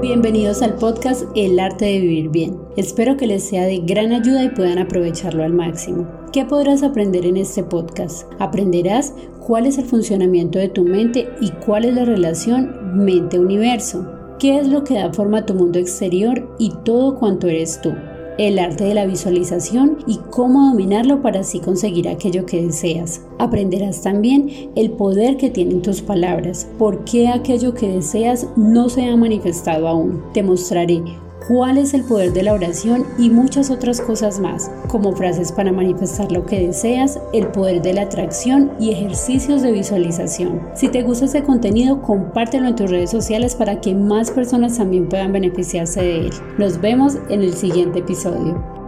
Bienvenidos al podcast El arte de vivir bien. Espero que les sea de gran ayuda y puedan aprovecharlo al máximo. ¿Qué podrás aprender en este podcast? Aprenderás cuál es el funcionamiento de tu mente y cuál es la relación mente-universo. ¿Qué es lo que da forma a tu mundo exterior y todo cuanto eres tú? El arte de la visualización y cómo dominarlo para así conseguir aquello que deseas. Aprenderás también el poder que tienen tus palabras, por qué aquello que deseas no se ha manifestado aún. Te mostraré cuál es el poder de la oración y muchas otras cosas más, como frases para manifestar lo que deseas, el poder de la atracción y ejercicios de visualización. Si te gusta este contenido, compártelo en tus redes sociales para que más personas también puedan beneficiarse de él. Nos vemos en el siguiente episodio.